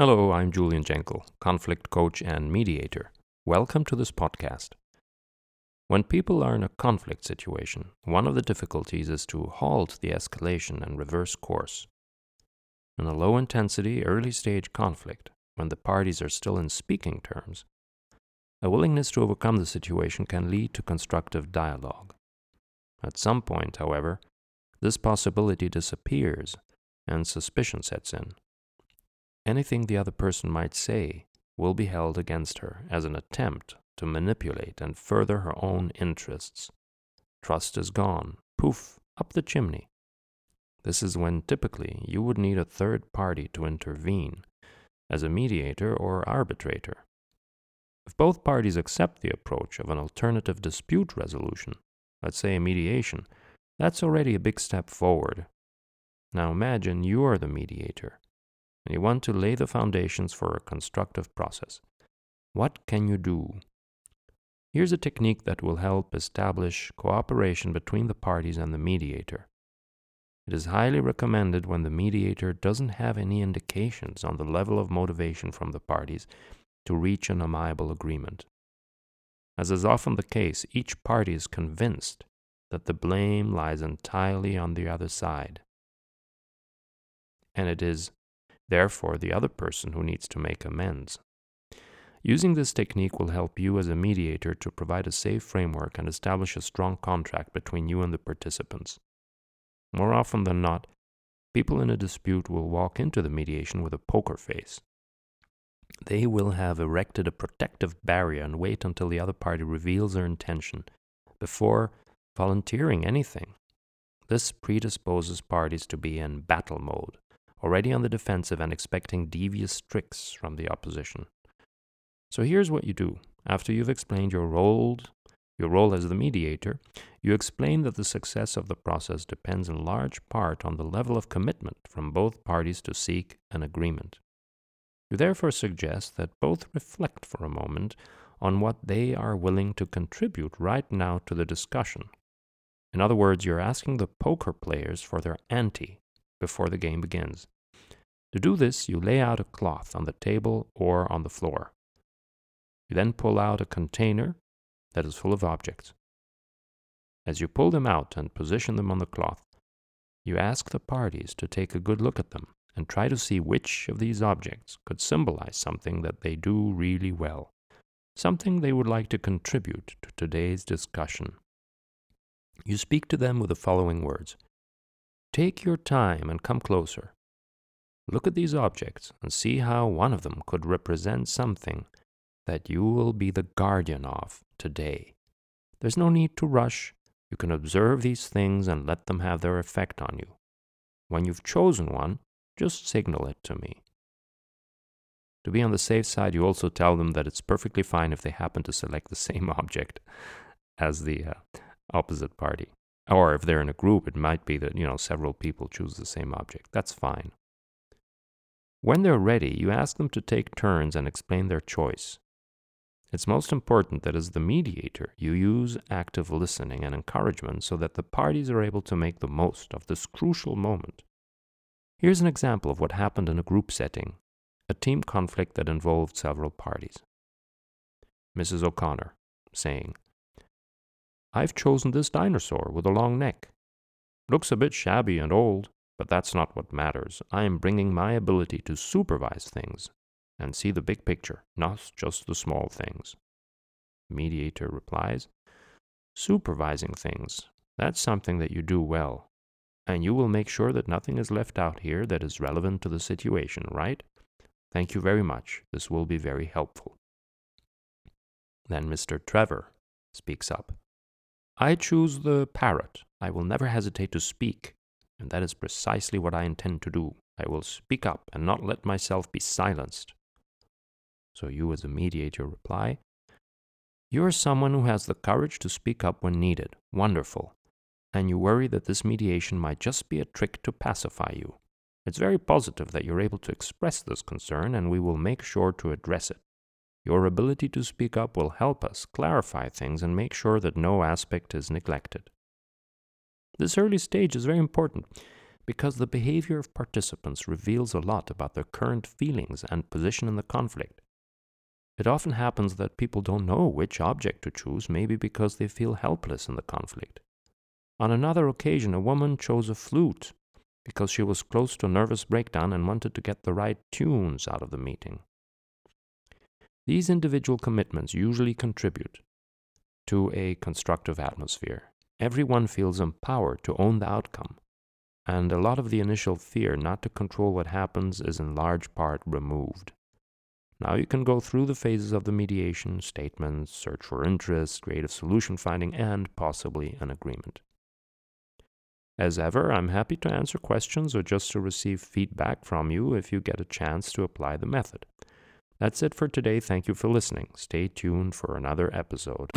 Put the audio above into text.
Hello, I'm Julian Jenkel, conflict coach and mediator. Welcome to this podcast. When people are in a conflict situation, one of the difficulties is to halt the escalation and reverse course. In a low intensity, early stage conflict, when the parties are still in speaking terms, a willingness to overcome the situation can lead to constructive dialogue. At some point, however, this possibility disappears and suspicion sets in. Anything the other person might say will be held against her as an attempt to manipulate and further her own interests. Trust is gone, poof, up the chimney. This is when typically you would need a third party to intervene, as a mediator or arbitrator. If both parties accept the approach of an alternative dispute resolution, let's say a mediation, that's already a big step forward. Now imagine you are the mediator and you want to lay the foundations for a constructive process. What can you do? Here's a technique that will help establish cooperation between the parties and the mediator. It is highly recommended when the mediator doesn't have any indications on the level of motivation from the parties to reach an amiable agreement. As is often the case, each party is convinced that the blame lies entirely on the other side. And it is therefore the other person who needs to make amends. Using this technique will help you as a mediator to provide a safe framework and establish a strong contract between you and the participants. More often than not, people in a dispute will walk into the mediation with a poker face. They will have erected a protective barrier and wait until the other party reveals their intention before volunteering anything. This predisposes parties to be in battle mode already on the defensive and expecting devious tricks from the opposition. So here's what you do. After you've explained your role, your role as the mediator, you explain that the success of the process depends in large part on the level of commitment from both parties to seek an agreement. You therefore suggest that both reflect for a moment on what they are willing to contribute right now to the discussion. In other words, you're asking the poker players for their ante before the game begins. To do this, you lay out a cloth on the table or on the floor. You then pull out a container that is full of objects. As you pull them out and position them on the cloth, you ask the parties to take a good look at them and try to see which of these objects could symbolize something that they do really well, something they would like to contribute to today's discussion. You speak to them with the following words Take your time and come closer. Look at these objects and see how one of them could represent something that you will be the guardian of today. There's no need to rush. You can observe these things and let them have their effect on you. When you've chosen one, just signal it to me. To be on the safe side, you also tell them that it's perfectly fine if they happen to select the same object as the uh, opposite party. Or if they're in a group, it might be that, you know, several people choose the same object. That's fine. When they're ready, you ask them to take turns and explain their choice. It's most important that as the mediator, you use active listening and encouragement so that the parties are able to make the most of this crucial moment. Here's an example of what happened in a group setting, a team conflict that involved several parties. Mrs. O'Connor saying, I've chosen this dinosaur with a long neck. Looks a bit shabby and old, but that's not what matters. I am bringing my ability to supervise things and see the big picture, not just the small things. Mediator replies, Supervising things, that's something that you do well. And you will make sure that nothing is left out here that is relevant to the situation, right? Thank you very much. This will be very helpful. Then Mr. Trevor speaks up. I choose the parrot. I will never hesitate to speak, and that is precisely what I intend to do. I will speak up and not let myself be silenced. So you, as a mediator, reply, You are someone who has the courage to speak up when needed. Wonderful. And you worry that this mediation might just be a trick to pacify you. It's very positive that you're able to express this concern, and we will make sure to address it. Your ability to speak up will help us clarify things and make sure that no aspect is neglected. This early stage is very important because the behavior of participants reveals a lot about their current feelings and position in the conflict. It often happens that people don't know which object to choose, maybe because they feel helpless in the conflict. On another occasion, a woman chose a flute because she was close to a nervous breakdown and wanted to get the right tunes out of the meeting. These individual commitments usually contribute to a constructive atmosphere. Everyone feels empowered to own the outcome, and a lot of the initial fear not to control what happens is in large part removed. Now you can go through the phases of the mediation statements, search for interest, creative solution finding, and possibly an agreement. As ever, I'm happy to answer questions or just to receive feedback from you if you get a chance to apply the method. That's it for today. Thank you for listening. Stay tuned for another episode.